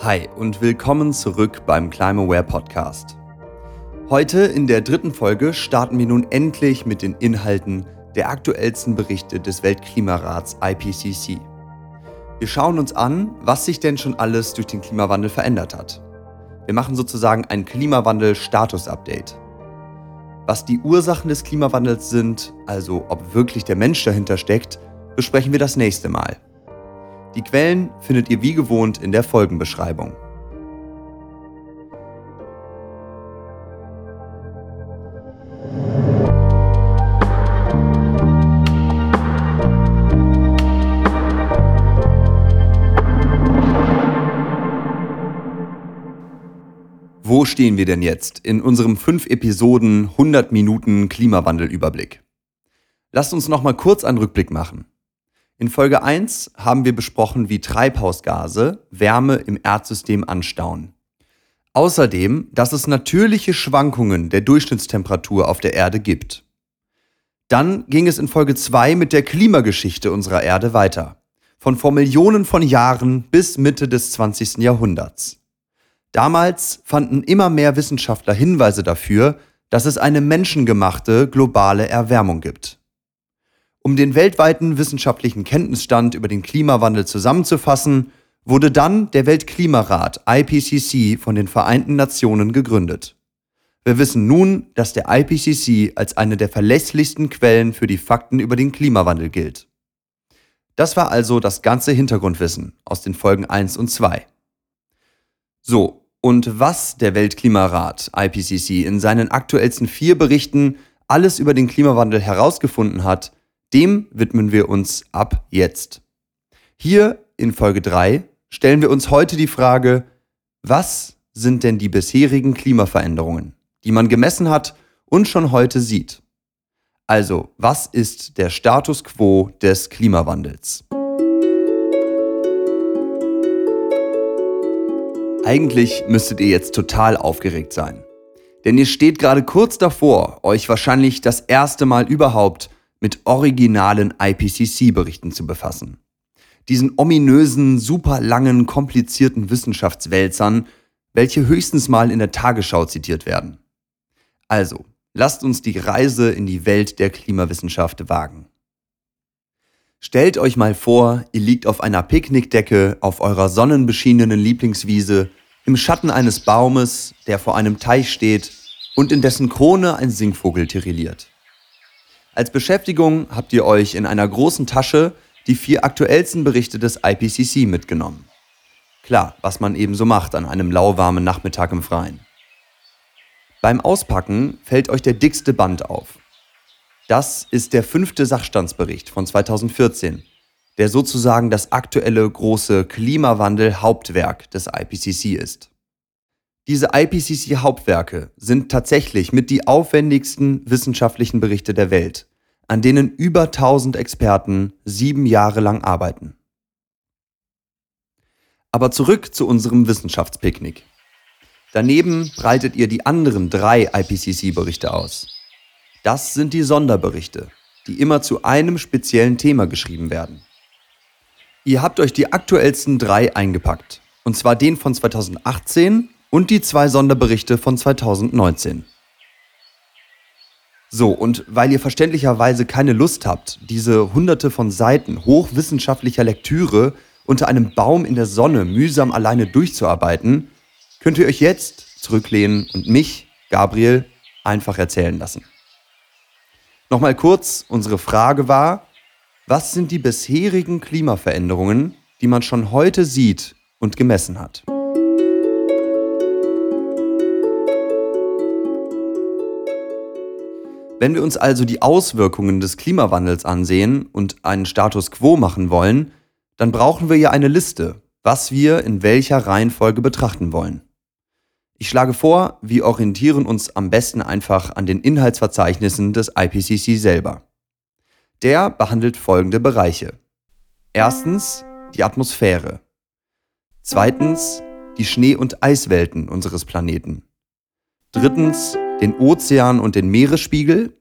Hi und willkommen zurück beim Climaware Podcast. Heute in der dritten Folge starten wir nun endlich mit den Inhalten der aktuellsten Berichte des Weltklimarats IPCC. Wir schauen uns an, was sich denn schon alles durch den Klimawandel verändert hat. Wir machen sozusagen ein Klimawandel-Status-Update. Was die Ursachen des Klimawandels sind, also ob wirklich der Mensch dahinter steckt, besprechen wir das nächste Mal. Die Quellen findet ihr wie gewohnt in der Folgenbeschreibung. Wo stehen wir denn jetzt in unserem 5 Episoden 100 Minuten Klimawandelüberblick? Lasst uns noch mal kurz einen Rückblick machen. In Folge 1 haben wir besprochen, wie Treibhausgase Wärme im Erdsystem anstauen. Außerdem, dass es natürliche Schwankungen der Durchschnittstemperatur auf der Erde gibt. Dann ging es in Folge 2 mit der Klimageschichte unserer Erde weiter. Von vor Millionen von Jahren bis Mitte des 20. Jahrhunderts. Damals fanden immer mehr Wissenschaftler Hinweise dafür, dass es eine menschengemachte globale Erwärmung gibt. Um den weltweiten wissenschaftlichen Kenntnisstand über den Klimawandel zusammenzufassen, wurde dann der Weltklimarat IPCC von den Vereinten Nationen gegründet. Wir wissen nun, dass der IPCC als eine der verlässlichsten Quellen für die Fakten über den Klimawandel gilt. Das war also das ganze Hintergrundwissen aus den Folgen 1 und 2. So, und was der Weltklimarat IPCC in seinen aktuellsten vier Berichten alles über den Klimawandel herausgefunden hat, dem widmen wir uns ab jetzt. Hier in Folge 3 stellen wir uns heute die Frage, was sind denn die bisherigen Klimaveränderungen, die man gemessen hat und schon heute sieht? Also, was ist der Status quo des Klimawandels? Eigentlich müsstet ihr jetzt total aufgeregt sein. Denn ihr steht gerade kurz davor, euch wahrscheinlich das erste Mal überhaupt mit originalen IPCC-Berichten zu befassen. Diesen ominösen, super langen, komplizierten Wissenschaftswälzern, welche höchstens mal in der Tagesschau zitiert werden. Also, lasst uns die Reise in die Welt der Klimawissenschaft wagen. Stellt euch mal vor, ihr liegt auf einer Picknickdecke auf eurer sonnenbeschienenen Lieblingswiese im Schatten eines Baumes, der vor einem Teich steht und in dessen Krone ein Singvogel tirilliert. Als Beschäftigung habt ihr euch in einer großen Tasche die vier aktuellsten Berichte des IPCC mitgenommen. Klar, was man eben so macht an einem lauwarmen Nachmittag im Freien. Beim Auspacken fällt euch der dickste Band auf. Das ist der fünfte Sachstandsbericht von 2014, der sozusagen das aktuelle große Klimawandel-Hauptwerk des IPCC ist. Diese IPCC-Hauptwerke sind tatsächlich mit die aufwendigsten wissenschaftlichen Berichte der Welt an denen über 1000 Experten sieben Jahre lang arbeiten. Aber zurück zu unserem Wissenschaftspicknick. Daneben breitet ihr die anderen drei IPCC-Berichte aus. Das sind die Sonderberichte, die immer zu einem speziellen Thema geschrieben werden. Ihr habt euch die aktuellsten drei eingepackt, und zwar den von 2018 und die zwei Sonderberichte von 2019. So, und weil ihr verständlicherweise keine Lust habt, diese hunderte von Seiten hochwissenschaftlicher Lektüre unter einem Baum in der Sonne mühsam alleine durchzuarbeiten, könnt ihr euch jetzt zurücklehnen und mich, Gabriel, einfach erzählen lassen. Nochmal kurz, unsere Frage war, was sind die bisherigen Klimaveränderungen, die man schon heute sieht und gemessen hat? Wenn wir uns also die Auswirkungen des Klimawandels ansehen und einen Status quo machen wollen, dann brauchen wir ja eine Liste, was wir in welcher Reihenfolge betrachten wollen. Ich schlage vor, wir orientieren uns am besten einfach an den Inhaltsverzeichnissen des IPCC selber. Der behandelt folgende Bereiche. Erstens die Atmosphäre. Zweitens die Schnee- und Eiswelten unseres Planeten. Drittens den Ozean und den Meeresspiegel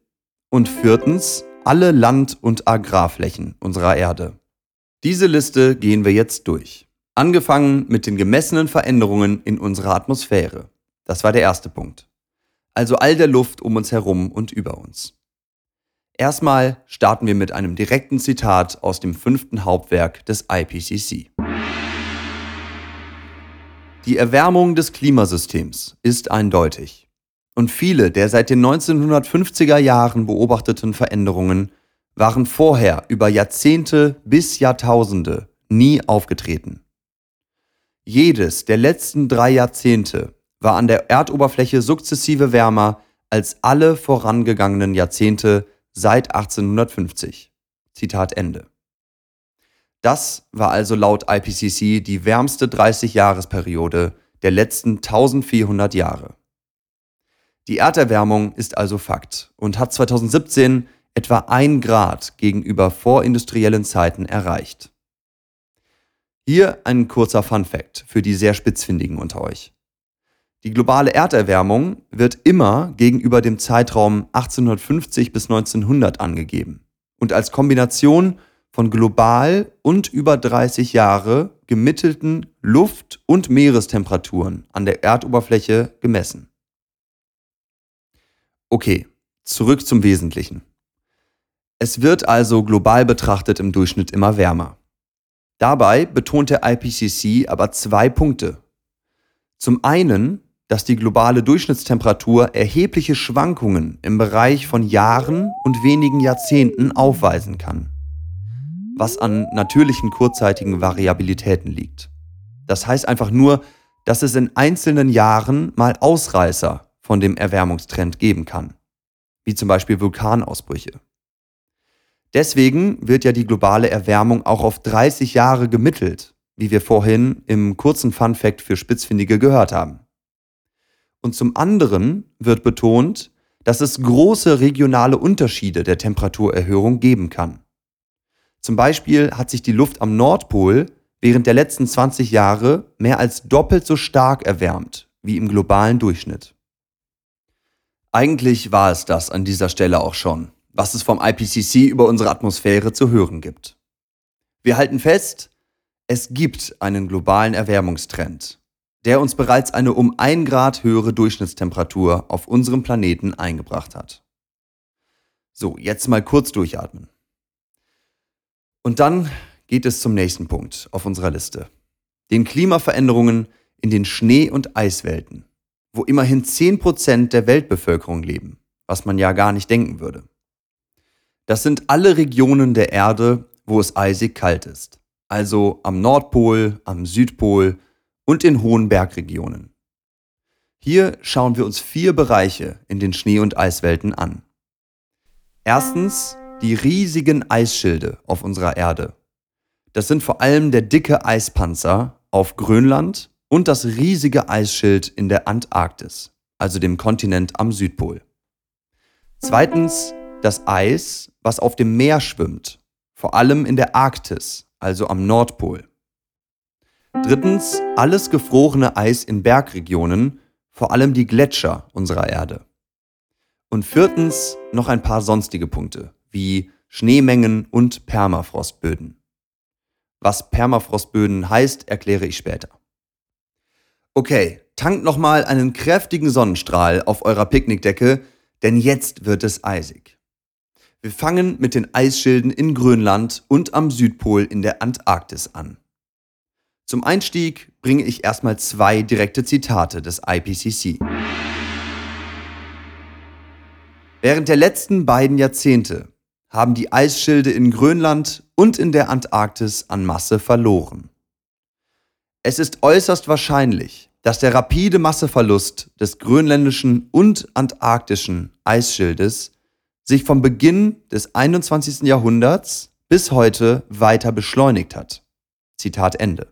und viertens alle Land- und Agrarflächen unserer Erde. Diese Liste gehen wir jetzt durch. Angefangen mit den gemessenen Veränderungen in unserer Atmosphäre. Das war der erste Punkt. Also all der Luft um uns herum und über uns. Erstmal starten wir mit einem direkten Zitat aus dem fünften Hauptwerk des IPCC. Die Erwärmung des Klimasystems ist eindeutig. Und viele der seit den 1950er Jahren beobachteten Veränderungen waren vorher über Jahrzehnte bis Jahrtausende nie aufgetreten. Jedes der letzten drei Jahrzehnte war an der Erdoberfläche sukzessive wärmer als alle vorangegangenen Jahrzehnte seit 1850. Zitat Ende. Das war also laut IPCC die wärmste 30-Jahresperiode der letzten 1400 Jahre. Die Erderwärmung ist also Fakt und hat 2017 etwa ein Grad gegenüber vorindustriellen Zeiten erreicht. Hier ein kurzer Fun fact für die sehr spitzfindigen unter euch. Die globale Erderwärmung wird immer gegenüber dem Zeitraum 1850 bis 1900 angegeben und als Kombination von global und über 30 Jahre gemittelten Luft- und Meerestemperaturen an der Erdoberfläche gemessen. Okay, zurück zum Wesentlichen. Es wird also global betrachtet im Durchschnitt immer wärmer. Dabei betont der IPCC aber zwei Punkte. Zum einen, dass die globale Durchschnittstemperatur erhebliche Schwankungen im Bereich von Jahren und wenigen Jahrzehnten aufweisen kann, was an natürlichen kurzzeitigen Variabilitäten liegt. Das heißt einfach nur, dass es in einzelnen Jahren mal Ausreißer von dem Erwärmungstrend geben kann, wie zum Beispiel Vulkanausbrüche. Deswegen wird ja die globale Erwärmung auch auf 30 Jahre gemittelt, wie wir vorhin im kurzen Fun Fact für Spitzfindige gehört haben. Und zum anderen wird betont, dass es große regionale Unterschiede der Temperaturerhöhung geben kann. Zum Beispiel hat sich die Luft am Nordpol während der letzten 20 Jahre mehr als doppelt so stark erwärmt wie im globalen Durchschnitt. Eigentlich war es das an dieser Stelle auch schon was es vom IPCC über unsere Atmosphäre zu hören gibt. Wir halten fest, es gibt einen globalen Erwärmungstrend, der uns bereits eine um ein Grad höhere Durchschnittstemperatur auf unserem Planeten eingebracht hat. So, jetzt mal kurz durchatmen. Und dann geht es zum nächsten Punkt auf unserer Liste. Den Klimaveränderungen in den Schnee- und Eiswelten, wo immerhin 10% der Weltbevölkerung leben, was man ja gar nicht denken würde. Das sind alle Regionen der Erde, wo es eisig kalt ist. Also am Nordpol, am Südpol und in hohen Bergregionen. Hier schauen wir uns vier Bereiche in den Schnee- und Eiswelten an. Erstens die riesigen Eisschilde auf unserer Erde. Das sind vor allem der dicke Eispanzer auf Grönland und das riesige Eisschild in der Antarktis, also dem Kontinent am Südpol. Zweitens das Eis, was auf dem Meer schwimmt, vor allem in der Arktis, also am Nordpol. Drittens, alles gefrorene Eis in Bergregionen, vor allem die Gletscher unserer Erde. Und viertens noch ein paar sonstige Punkte, wie Schneemengen und Permafrostböden. Was Permafrostböden heißt, erkläre ich später. Okay, tankt nochmal einen kräftigen Sonnenstrahl auf eurer Picknickdecke, denn jetzt wird es eisig. Wir fangen mit den Eisschilden in Grönland und am Südpol in der Antarktis an. Zum Einstieg bringe ich erstmal zwei direkte Zitate des IPCC. Während der letzten beiden Jahrzehnte haben die Eisschilde in Grönland und in der Antarktis an Masse verloren. Es ist äußerst wahrscheinlich, dass der rapide Masseverlust des grönländischen und antarktischen Eisschildes sich vom Beginn des 21. Jahrhunderts bis heute weiter beschleunigt hat. Zitat Ende.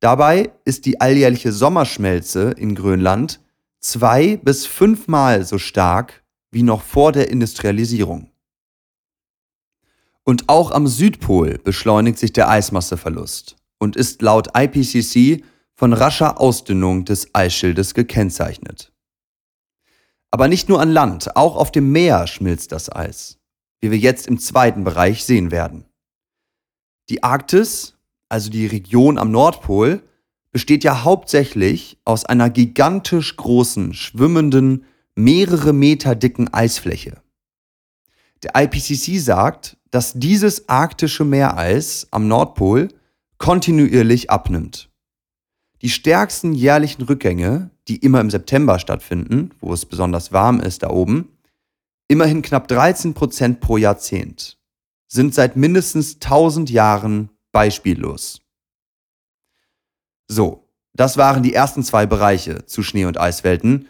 Dabei ist die alljährliche Sommerschmelze in Grönland zwei bis fünfmal so stark wie noch vor der Industrialisierung. Und auch am Südpol beschleunigt sich der Eismasseverlust und ist laut IPCC von rascher Ausdünnung des Eisschildes gekennzeichnet. Aber nicht nur an Land, auch auf dem Meer schmilzt das Eis, wie wir jetzt im zweiten Bereich sehen werden. Die Arktis, also die Region am Nordpol, besteht ja hauptsächlich aus einer gigantisch großen, schwimmenden, mehrere Meter dicken Eisfläche. Der IPCC sagt, dass dieses arktische Meereis am Nordpol kontinuierlich abnimmt. Die stärksten jährlichen Rückgänge, die immer im September stattfinden, wo es besonders warm ist da oben, immerhin knapp 13 Prozent pro Jahrzehnt, sind seit mindestens 1000 Jahren beispiellos. So, das waren die ersten zwei Bereiche zu Schnee- und Eiswelten.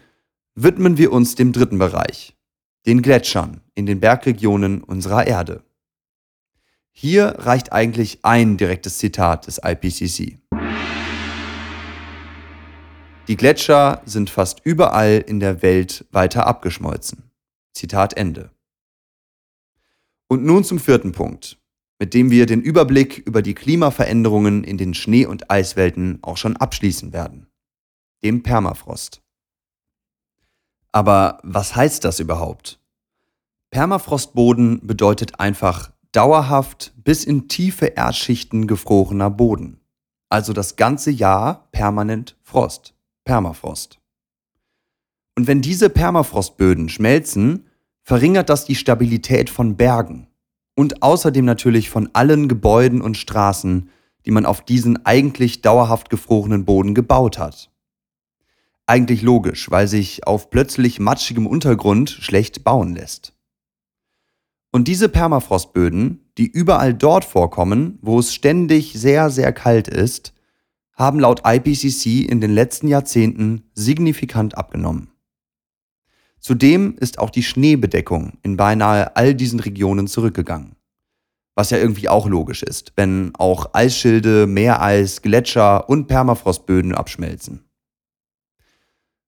Widmen wir uns dem dritten Bereich, den Gletschern in den Bergregionen unserer Erde. Hier reicht eigentlich ein direktes Zitat des IPCC. Die Gletscher sind fast überall in der Welt weiter abgeschmolzen. Zitat Ende. Und nun zum vierten Punkt, mit dem wir den Überblick über die Klimaveränderungen in den Schnee- und Eiswelten auch schon abschließen werden. Dem Permafrost. Aber was heißt das überhaupt? Permafrostboden bedeutet einfach dauerhaft bis in tiefe Erdschichten gefrorener Boden. Also das ganze Jahr permanent Frost, Permafrost. Und wenn diese Permafrostböden schmelzen, verringert das die Stabilität von Bergen und außerdem natürlich von allen Gebäuden und Straßen, die man auf diesen eigentlich dauerhaft gefrorenen Boden gebaut hat. Eigentlich logisch, weil sich auf plötzlich matschigem Untergrund schlecht bauen lässt. Und diese Permafrostböden, die überall dort vorkommen, wo es ständig sehr, sehr kalt ist, haben laut IPCC in den letzten Jahrzehnten signifikant abgenommen. Zudem ist auch die Schneebedeckung in beinahe all diesen Regionen zurückgegangen. Was ja irgendwie auch logisch ist, wenn auch Eisschilde, Meereis, Gletscher und Permafrostböden abschmelzen.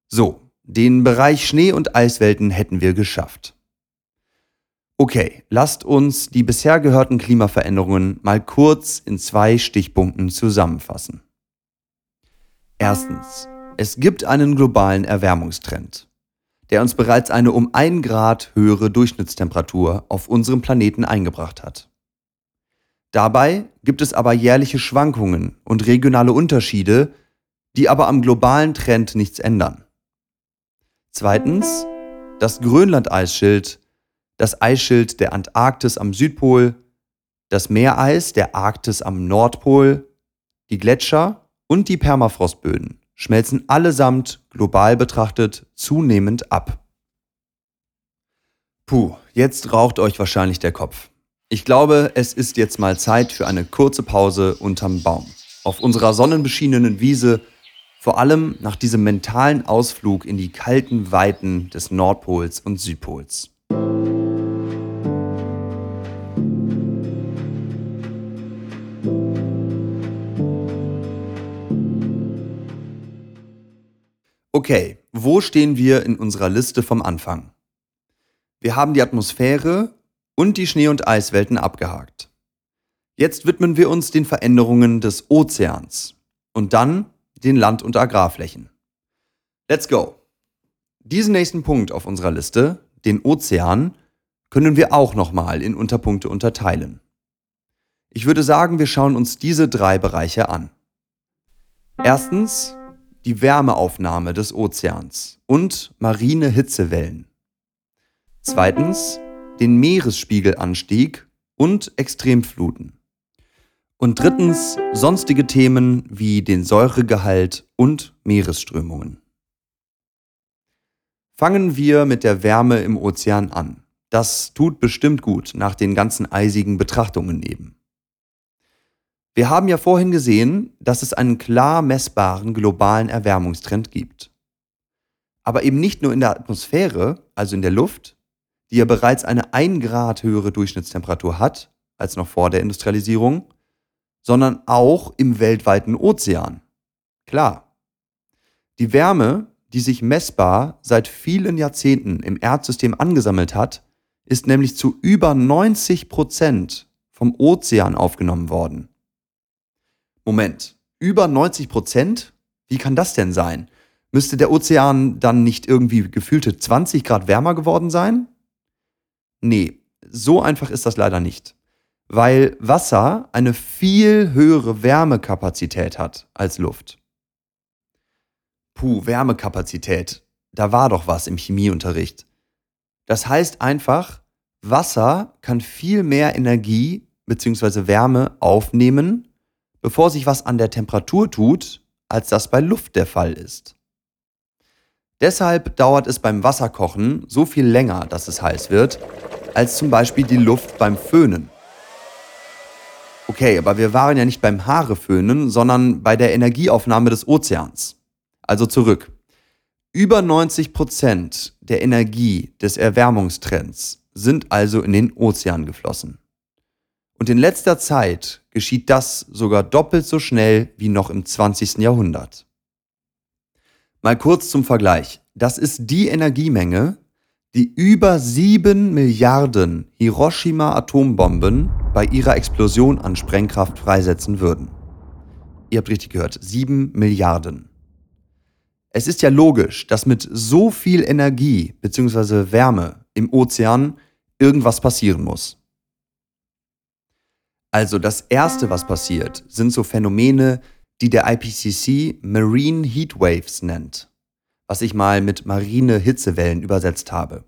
So, den Bereich Schnee- und Eiswelten hätten wir geschafft. Okay, lasst uns die bisher gehörten Klimaveränderungen mal kurz in zwei Stichpunkten zusammenfassen. Erstens, es gibt einen globalen Erwärmungstrend, der uns bereits eine um ein Grad höhere Durchschnittstemperatur auf unserem Planeten eingebracht hat. Dabei gibt es aber jährliche Schwankungen und regionale Unterschiede, die aber am globalen Trend nichts ändern. Zweitens, das Grönland-Eisschild das Eisschild der Antarktis am Südpol, das Meereis der Arktis am Nordpol, die Gletscher und die Permafrostböden schmelzen allesamt global betrachtet zunehmend ab. Puh, jetzt raucht euch wahrscheinlich der Kopf. Ich glaube, es ist jetzt mal Zeit für eine kurze Pause unterm Baum. Auf unserer sonnenbeschienenen Wiese, vor allem nach diesem mentalen Ausflug in die kalten Weiten des Nordpols und Südpols. Okay, wo stehen wir in unserer Liste vom Anfang? Wir haben die Atmosphäre und die Schnee- und Eiswelten abgehakt. Jetzt widmen wir uns den Veränderungen des Ozeans und dann den Land- und Agrarflächen. Let's go! Diesen nächsten Punkt auf unserer Liste, den Ozean, können wir auch nochmal in Unterpunkte unterteilen. Ich würde sagen, wir schauen uns diese drei Bereiche an. Erstens die Wärmeaufnahme des Ozeans und marine Hitzewellen. Zweitens den Meeresspiegelanstieg und Extremfluten. Und drittens sonstige Themen wie den Säuregehalt und Meeresströmungen. Fangen wir mit der Wärme im Ozean an. Das tut bestimmt gut nach den ganzen eisigen Betrachtungen eben. Wir haben ja vorhin gesehen, dass es einen klar messbaren globalen Erwärmungstrend gibt. Aber eben nicht nur in der Atmosphäre, also in der Luft, die ja bereits eine 1 Grad höhere Durchschnittstemperatur hat als noch vor der Industrialisierung, sondern auch im weltweiten Ozean. Klar. Die Wärme, die sich messbar seit vielen Jahrzehnten im Erdsystem angesammelt hat, ist nämlich zu über 90 Prozent vom Ozean aufgenommen worden. Moment, über 90 Prozent? Wie kann das denn sein? Müsste der Ozean dann nicht irgendwie gefühlte 20 Grad wärmer geworden sein? Nee, so einfach ist das leider nicht. weil Wasser eine viel höhere Wärmekapazität hat als Luft. Puh, Wärmekapazität. Da war doch was im Chemieunterricht. Das heißt einfach, Wasser kann viel mehr Energie bzw. Wärme aufnehmen, bevor sich was an der Temperatur tut, als das bei Luft der Fall ist. Deshalb dauert es beim Wasserkochen so viel länger, dass es heiß wird, als zum Beispiel die Luft beim Föhnen. Okay, aber wir waren ja nicht beim Haareföhnen, sondern bei der Energieaufnahme des Ozeans. Also zurück. Über 90 Prozent der Energie des Erwärmungstrends sind also in den Ozean geflossen. Und in letzter Zeit geschieht das sogar doppelt so schnell wie noch im 20. Jahrhundert. Mal kurz zum Vergleich. Das ist die Energiemenge, die über 7 Milliarden Hiroshima-Atombomben bei ihrer Explosion an Sprengkraft freisetzen würden. Ihr habt richtig gehört, 7 Milliarden. Es ist ja logisch, dass mit so viel Energie bzw. Wärme im Ozean irgendwas passieren muss. Also das Erste, was passiert, sind so Phänomene, die der IPCC Marine Heat Waves nennt, was ich mal mit marine Hitzewellen übersetzt habe.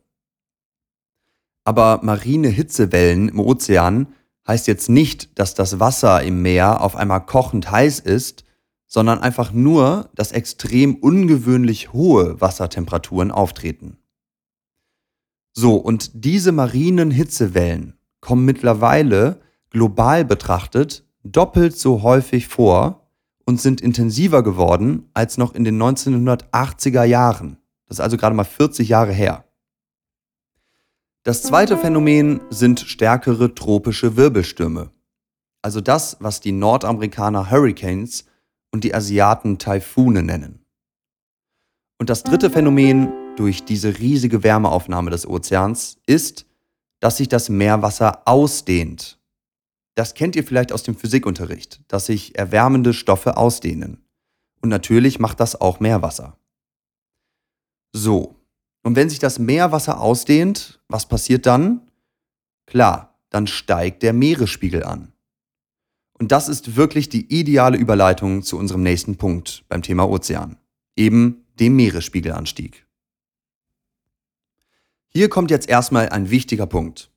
Aber marine Hitzewellen im Ozean heißt jetzt nicht, dass das Wasser im Meer auf einmal kochend heiß ist, sondern einfach nur, dass extrem ungewöhnlich hohe Wassertemperaturen auftreten. So, und diese marinen Hitzewellen kommen mittlerweile global betrachtet doppelt so häufig vor und sind intensiver geworden als noch in den 1980er Jahren. Das ist also gerade mal 40 Jahre her. Das zweite Phänomen sind stärkere tropische Wirbelstürme. Also das, was die Nordamerikaner Hurricanes und die Asiaten Taifune nennen. Und das dritte Phänomen durch diese riesige Wärmeaufnahme des Ozeans ist, dass sich das Meerwasser ausdehnt das kennt ihr vielleicht aus dem Physikunterricht, dass sich erwärmende Stoffe ausdehnen. Und natürlich macht das auch Meerwasser. So, und wenn sich das Meerwasser ausdehnt, was passiert dann? Klar, dann steigt der Meeresspiegel an. Und das ist wirklich die ideale Überleitung zu unserem nächsten Punkt beim Thema Ozean, eben dem Meeresspiegelanstieg. Hier kommt jetzt erstmal ein wichtiger Punkt.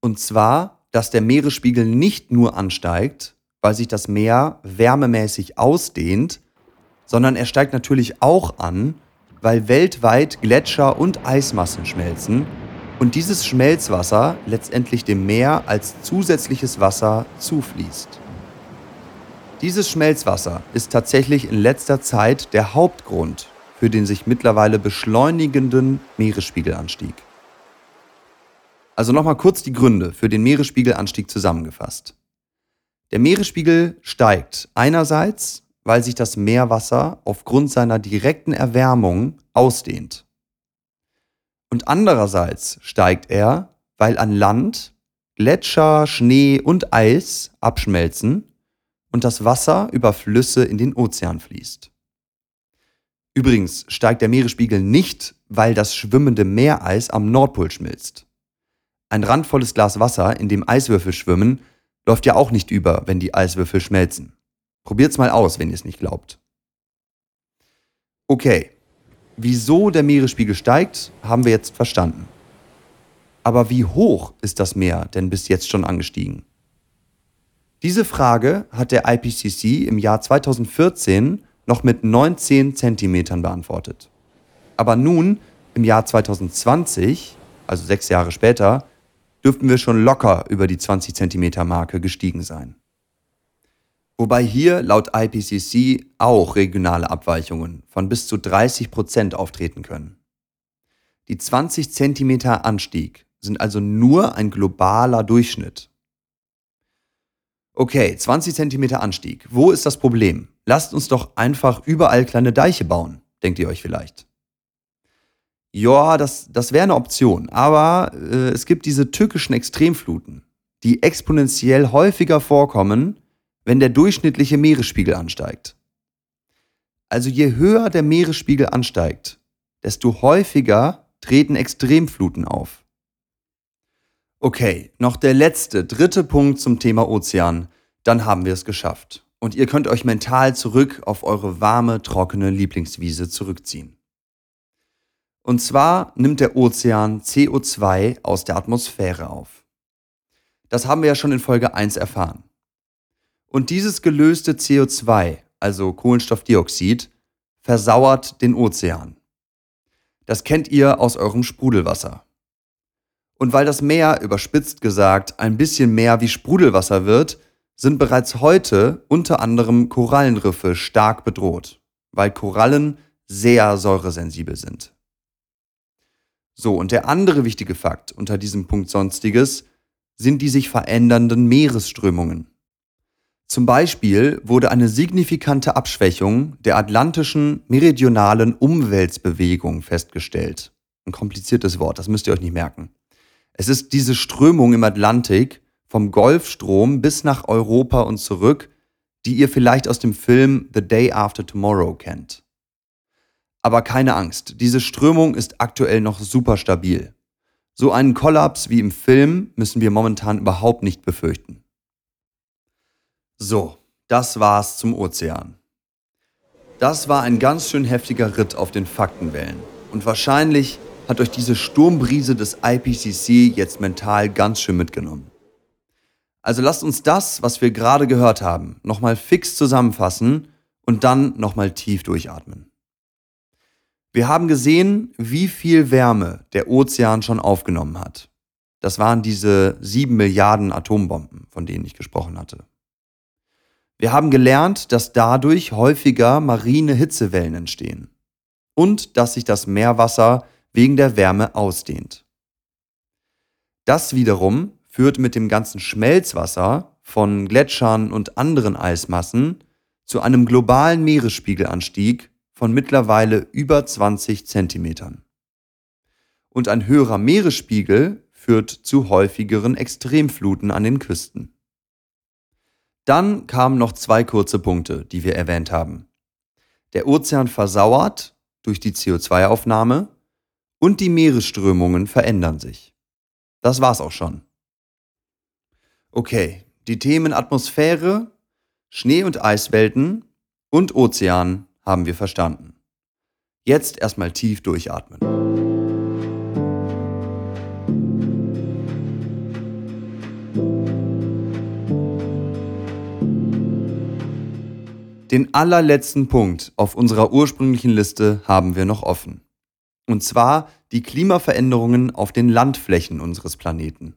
Und zwar dass der Meeresspiegel nicht nur ansteigt, weil sich das Meer wärmemäßig ausdehnt, sondern er steigt natürlich auch an, weil weltweit Gletscher und Eismassen schmelzen und dieses Schmelzwasser letztendlich dem Meer als zusätzliches Wasser zufließt. Dieses Schmelzwasser ist tatsächlich in letzter Zeit der Hauptgrund für den sich mittlerweile beschleunigenden Meeresspiegelanstieg. Also nochmal kurz die Gründe für den Meeresspiegelanstieg zusammengefasst. Der Meeresspiegel steigt einerseits, weil sich das Meerwasser aufgrund seiner direkten Erwärmung ausdehnt. Und andererseits steigt er, weil an Land Gletscher, Schnee und Eis abschmelzen und das Wasser über Flüsse in den Ozean fließt. Übrigens steigt der Meeresspiegel nicht, weil das schwimmende Meereis am Nordpol schmilzt. Ein randvolles Glas Wasser, in dem Eiswürfel schwimmen, läuft ja auch nicht über, wenn die Eiswürfel schmelzen. Probiert's mal aus, wenn ihr es nicht glaubt. Okay, wieso der Meeresspiegel steigt, haben wir jetzt verstanden. Aber wie hoch ist das Meer denn bis jetzt schon angestiegen? Diese Frage hat der IPCC im Jahr 2014 noch mit 19 Zentimetern beantwortet. Aber nun, im Jahr 2020, also sechs Jahre später, dürften wir schon locker über die 20 cm Marke gestiegen sein. Wobei hier laut IPCC auch regionale Abweichungen von bis zu 30 Prozent auftreten können. Die 20 cm Anstieg sind also nur ein globaler Durchschnitt. Okay, 20 cm Anstieg. Wo ist das Problem? Lasst uns doch einfach überall kleine Deiche bauen, denkt ihr euch vielleicht. Ja, das, das wäre eine Option. Aber äh, es gibt diese tückischen Extremfluten, die exponentiell häufiger vorkommen, wenn der durchschnittliche Meeresspiegel ansteigt. Also je höher der Meeresspiegel ansteigt, desto häufiger treten Extremfluten auf. Okay, noch der letzte, dritte Punkt zum Thema Ozean. Dann haben wir es geschafft. Und ihr könnt euch mental zurück auf eure warme, trockene Lieblingswiese zurückziehen. Und zwar nimmt der Ozean CO2 aus der Atmosphäre auf. Das haben wir ja schon in Folge 1 erfahren. Und dieses gelöste CO2, also Kohlenstoffdioxid, versauert den Ozean. Das kennt ihr aus eurem Sprudelwasser. Und weil das Meer, überspitzt gesagt, ein bisschen mehr wie Sprudelwasser wird, sind bereits heute unter anderem Korallenriffe stark bedroht, weil Korallen sehr säuresensibel sind. So, und der andere wichtige Fakt unter diesem Punkt Sonstiges sind die sich verändernden Meeresströmungen. Zum Beispiel wurde eine signifikante Abschwächung der atlantischen meridionalen Umweltbewegung festgestellt. Ein kompliziertes Wort, das müsst ihr euch nicht merken. Es ist diese Strömung im Atlantik vom Golfstrom bis nach Europa und zurück, die ihr vielleicht aus dem Film The Day After Tomorrow kennt. Aber keine Angst, diese Strömung ist aktuell noch super stabil. So einen Kollaps wie im Film müssen wir momentan überhaupt nicht befürchten. So, das war's zum Ozean. Das war ein ganz schön heftiger Ritt auf den Faktenwellen. Und wahrscheinlich hat euch diese Sturmbrise des IPCC jetzt mental ganz schön mitgenommen. Also lasst uns das, was wir gerade gehört haben, nochmal fix zusammenfassen und dann nochmal tief durchatmen. Wir haben gesehen, wie viel Wärme der Ozean schon aufgenommen hat. Das waren diese sieben Milliarden Atombomben, von denen ich gesprochen hatte. Wir haben gelernt, dass dadurch häufiger marine Hitzewellen entstehen und dass sich das Meerwasser wegen der Wärme ausdehnt. Das wiederum führt mit dem ganzen Schmelzwasser von Gletschern und anderen Eismassen zu einem globalen Meeresspiegelanstieg von mittlerweile über 20 Zentimetern. Und ein höherer Meeresspiegel führt zu häufigeren Extremfluten an den Küsten. Dann kamen noch zwei kurze Punkte, die wir erwähnt haben. Der Ozean versauert durch die CO2-Aufnahme und die Meeresströmungen verändern sich. Das war's auch schon. Okay, die Themen Atmosphäre, Schnee- und Eiswelten und Ozean haben wir verstanden. Jetzt erstmal tief durchatmen. Den allerletzten Punkt auf unserer ursprünglichen Liste haben wir noch offen. Und zwar die Klimaveränderungen auf den Landflächen unseres Planeten.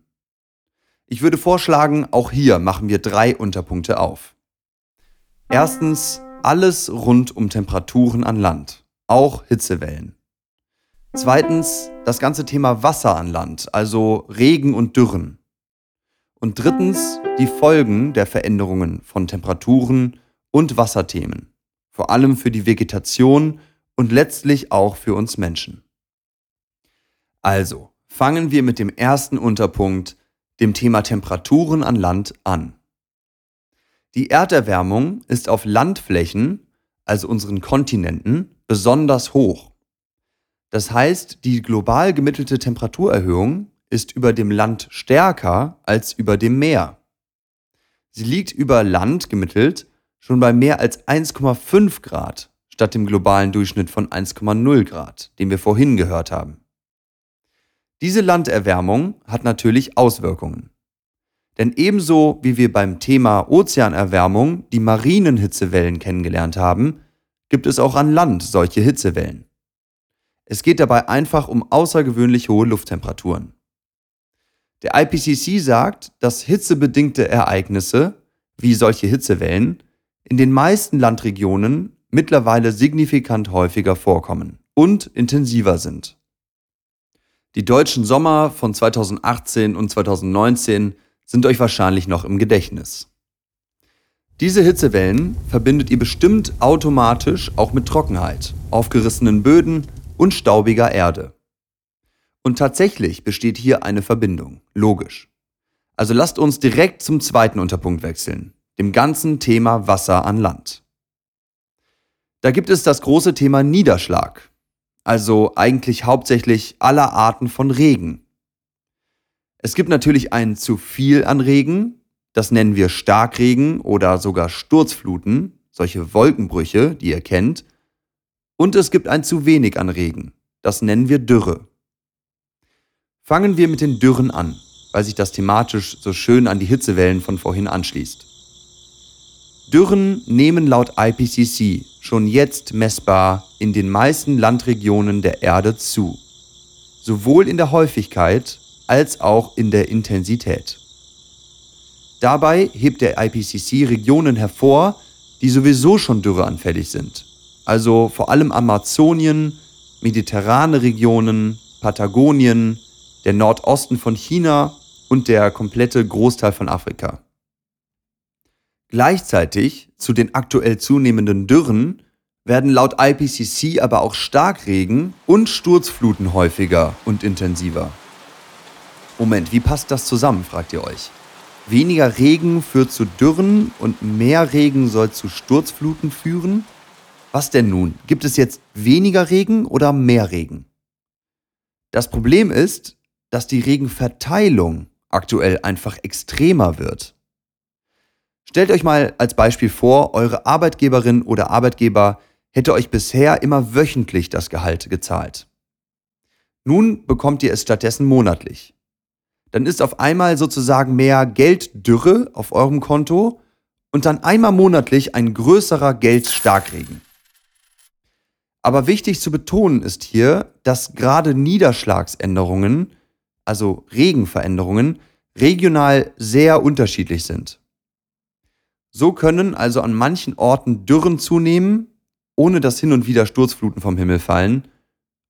Ich würde vorschlagen, auch hier machen wir drei Unterpunkte auf. Erstens alles rund um Temperaturen an Land, auch Hitzewellen. Zweitens das ganze Thema Wasser an Land, also Regen und Dürren. Und drittens die Folgen der Veränderungen von Temperaturen und Wasserthemen, vor allem für die Vegetation und letztlich auch für uns Menschen. Also, fangen wir mit dem ersten Unterpunkt, dem Thema Temperaturen an Land, an. Die Erderwärmung ist auf Landflächen, also unseren Kontinenten, besonders hoch. Das heißt, die global gemittelte Temperaturerhöhung ist über dem Land stärker als über dem Meer. Sie liegt über Land gemittelt schon bei mehr als 1,5 Grad statt dem globalen Durchschnitt von 1,0 Grad, den wir vorhin gehört haben. Diese Landerwärmung hat natürlich Auswirkungen. Denn ebenso wie wir beim Thema Ozeanerwärmung die marinen Hitzewellen kennengelernt haben, gibt es auch an Land solche Hitzewellen. Es geht dabei einfach um außergewöhnlich hohe Lufttemperaturen. Der IPCC sagt, dass hitzebedingte Ereignisse, wie solche Hitzewellen, in den meisten Landregionen mittlerweile signifikant häufiger vorkommen und intensiver sind. Die deutschen Sommer von 2018 und 2019 sind euch wahrscheinlich noch im Gedächtnis. Diese Hitzewellen verbindet ihr bestimmt automatisch auch mit Trockenheit, aufgerissenen Böden und staubiger Erde. Und tatsächlich besteht hier eine Verbindung, logisch. Also lasst uns direkt zum zweiten Unterpunkt wechseln, dem ganzen Thema Wasser an Land. Da gibt es das große Thema Niederschlag, also eigentlich hauptsächlich aller Arten von Regen. Es gibt natürlich ein zu viel an Regen, das nennen wir Starkregen oder sogar Sturzfluten, solche Wolkenbrüche, die ihr kennt. Und es gibt ein zu wenig an Regen, das nennen wir Dürre. Fangen wir mit den Dürren an, weil sich das thematisch so schön an die Hitzewellen von vorhin anschließt. Dürren nehmen laut IPCC schon jetzt messbar in den meisten Landregionen der Erde zu, sowohl in der Häufigkeit als auch in der Intensität. Dabei hebt der IPCC Regionen hervor, die sowieso schon dürreanfällig sind, also vor allem Amazonien, mediterrane Regionen, Patagonien, der Nordosten von China und der komplette Großteil von Afrika. Gleichzeitig zu den aktuell zunehmenden Dürren werden laut IPCC aber auch Starkregen und Sturzfluten häufiger und intensiver. Moment, wie passt das zusammen, fragt ihr euch. Weniger Regen führt zu Dürren und mehr Regen soll zu Sturzfluten führen? Was denn nun? Gibt es jetzt weniger Regen oder mehr Regen? Das Problem ist, dass die Regenverteilung aktuell einfach extremer wird. Stellt euch mal als Beispiel vor, eure Arbeitgeberin oder Arbeitgeber hätte euch bisher immer wöchentlich das Gehalt gezahlt. Nun bekommt ihr es stattdessen monatlich. Dann ist auf einmal sozusagen mehr Gelddürre auf eurem Konto und dann einmal monatlich ein größerer Geldstarkregen. Aber wichtig zu betonen ist hier, dass gerade Niederschlagsänderungen, also Regenveränderungen, regional sehr unterschiedlich sind. So können also an manchen Orten Dürren zunehmen, ohne dass hin und wieder Sturzfluten vom Himmel fallen.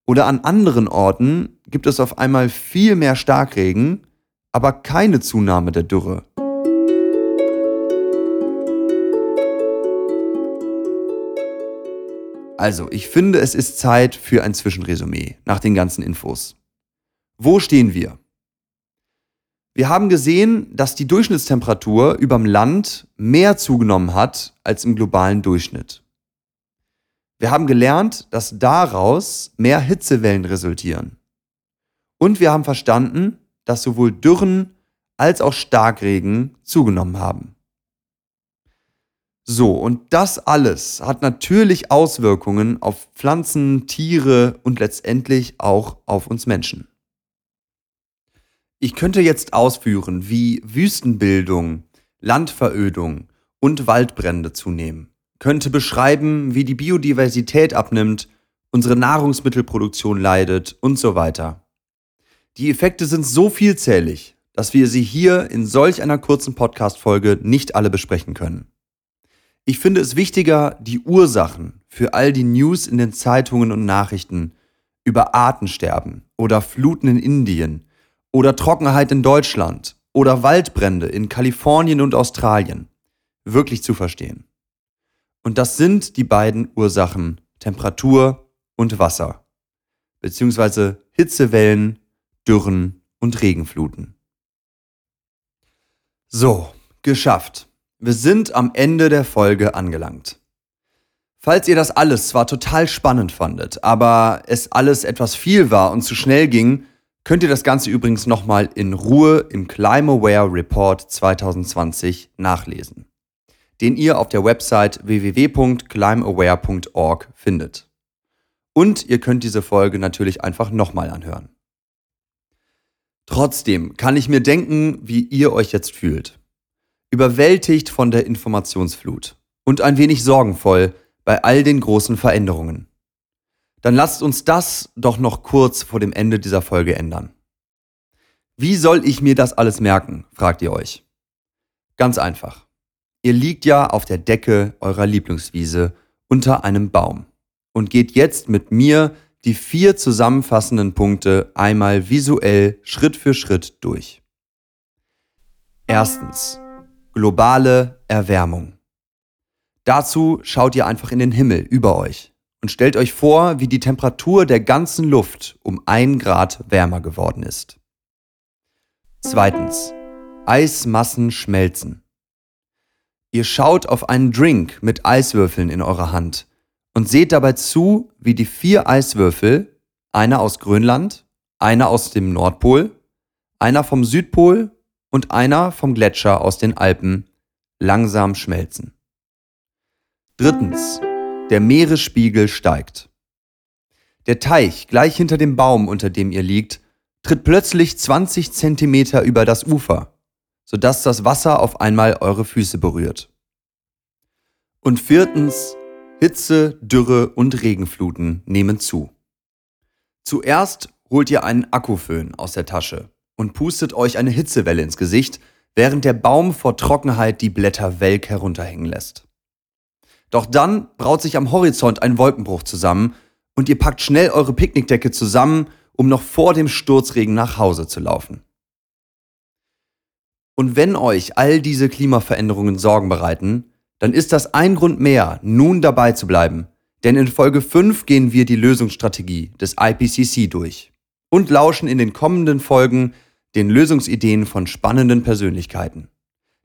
Oder an anderen Orten gibt es auf einmal viel mehr Starkregen, aber keine Zunahme der Dürre. Also, ich finde, es ist Zeit für ein Zwischenresümee nach den ganzen Infos. Wo stehen wir? Wir haben gesehen, dass die Durchschnittstemperatur überm Land mehr zugenommen hat als im globalen Durchschnitt. Wir haben gelernt, dass daraus mehr Hitzewellen resultieren. Und wir haben verstanden, dass sowohl Dürren als auch Starkregen zugenommen haben. So, und das alles hat natürlich Auswirkungen auf Pflanzen, Tiere und letztendlich auch auf uns Menschen. Ich könnte jetzt ausführen, wie Wüstenbildung, Landverödung und Waldbrände zunehmen, könnte beschreiben, wie die Biodiversität abnimmt, unsere Nahrungsmittelproduktion leidet und so weiter. Die Effekte sind so vielzählig, dass wir sie hier in solch einer kurzen Podcast-Folge nicht alle besprechen können. Ich finde es wichtiger, die Ursachen für all die News in den Zeitungen und Nachrichten über Artensterben oder Fluten in Indien oder Trockenheit in Deutschland oder Waldbrände in Kalifornien und Australien wirklich zu verstehen. Und das sind die beiden Ursachen Temperatur und Wasser, beziehungsweise Hitzewellen, Dürren und Regenfluten. So, geschafft. Wir sind am Ende der Folge angelangt. Falls ihr das alles zwar total spannend fandet, aber es alles etwas viel war und zu schnell ging, könnt ihr das Ganze übrigens nochmal in Ruhe im ClimateAware Report 2020 nachlesen, den ihr auf der Website www.climateaware.org findet. Und ihr könnt diese Folge natürlich einfach nochmal anhören. Trotzdem kann ich mir denken, wie ihr euch jetzt fühlt. Überwältigt von der Informationsflut und ein wenig sorgenvoll bei all den großen Veränderungen. Dann lasst uns das doch noch kurz vor dem Ende dieser Folge ändern. Wie soll ich mir das alles merken, fragt ihr euch. Ganz einfach. Ihr liegt ja auf der Decke eurer Lieblingswiese unter einem Baum und geht jetzt mit mir die vier zusammenfassenden Punkte einmal visuell Schritt für Schritt durch. Erstens. Globale Erwärmung. Dazu schaut ihr einfach in den Himmel über euch und stellt euch vor, wie die Temperatur der ganzen Luft um ein Grad wärmer geworden ist. Zweitens. Eismassen schmelzen. Ihr schaut auf einen Drink mit Eiswürfeln in eurer Hand und seht dabei zu, wie die vier Eiswürfel, einer aus Grönland, einer aus dem Nordpol, einer vom Südpol und einer vom Gletscher aus den Alpen, langsam schmelzen. Drittens. Der Meeresspiegel steigt. Der Teich gleich hinter dem Baum, unter dem ihr liegt, tritt plötzlich 20 Zentimeter über das Ufer, sodass das Wasser auf einmal eure Füße berührt. Und viertens, Hitze, Dürre und Regenfluten nehmen zu. Zuerst holt ihr einen Akkuföhn aus der Tasche und pustet euch eine Hitzewelle ins Gesicht, während der Baum vor Trockenheit die Blätter welk herunterhängen lässt. Doch dann braut sich am Horizont ein Wolkenbruch zusammen und ihr packt schnell eure Picknickdecke zusammen, um noch vor dem Sturzregen nach Hause zu laufen. Und wenn euch all diese Klimaveränderungen Sorgen bereiten, dann ist das ein Grund mehr, nun dabei zu bleiben. Denn in Folge 5 gehen wir die Lösungsstrategie des IPCC durch und lauschen in den kommenden Folgen den Lösungsideen von spannenden Persönlichkeiten.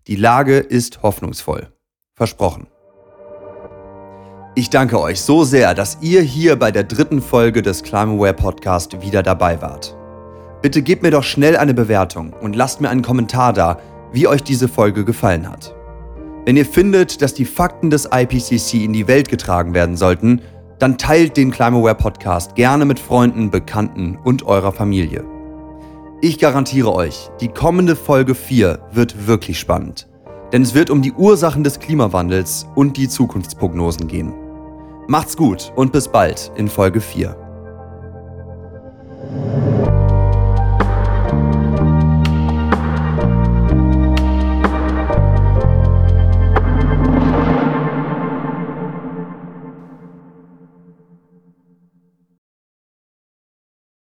Die Lage ist hoffnungsvoll. Versprochen. Ich danke euch so sehr, dass ihr hier bei der dritten Folge des Climaware Podcast wieder dabei wart. Bitte gebt mir doch schnell eine Bewertung und lasst mir einen Kommentar da, wie euch diese Folge gefallen hat. Wenn ihr findet, dass die Fakten des IPCC in die Welt getragen werden sollten, dann teilt den Climaware Podcast gerne mit Freunden, Bekannten und eurer Familie. Ich garantiere euch, die kommende Folge 4 wird wirklich spannend, denn es wird um die Ursachen des Klimawandels und die Zukunftsprognosen gehen. Macht's gut und bis bald in Folge 4.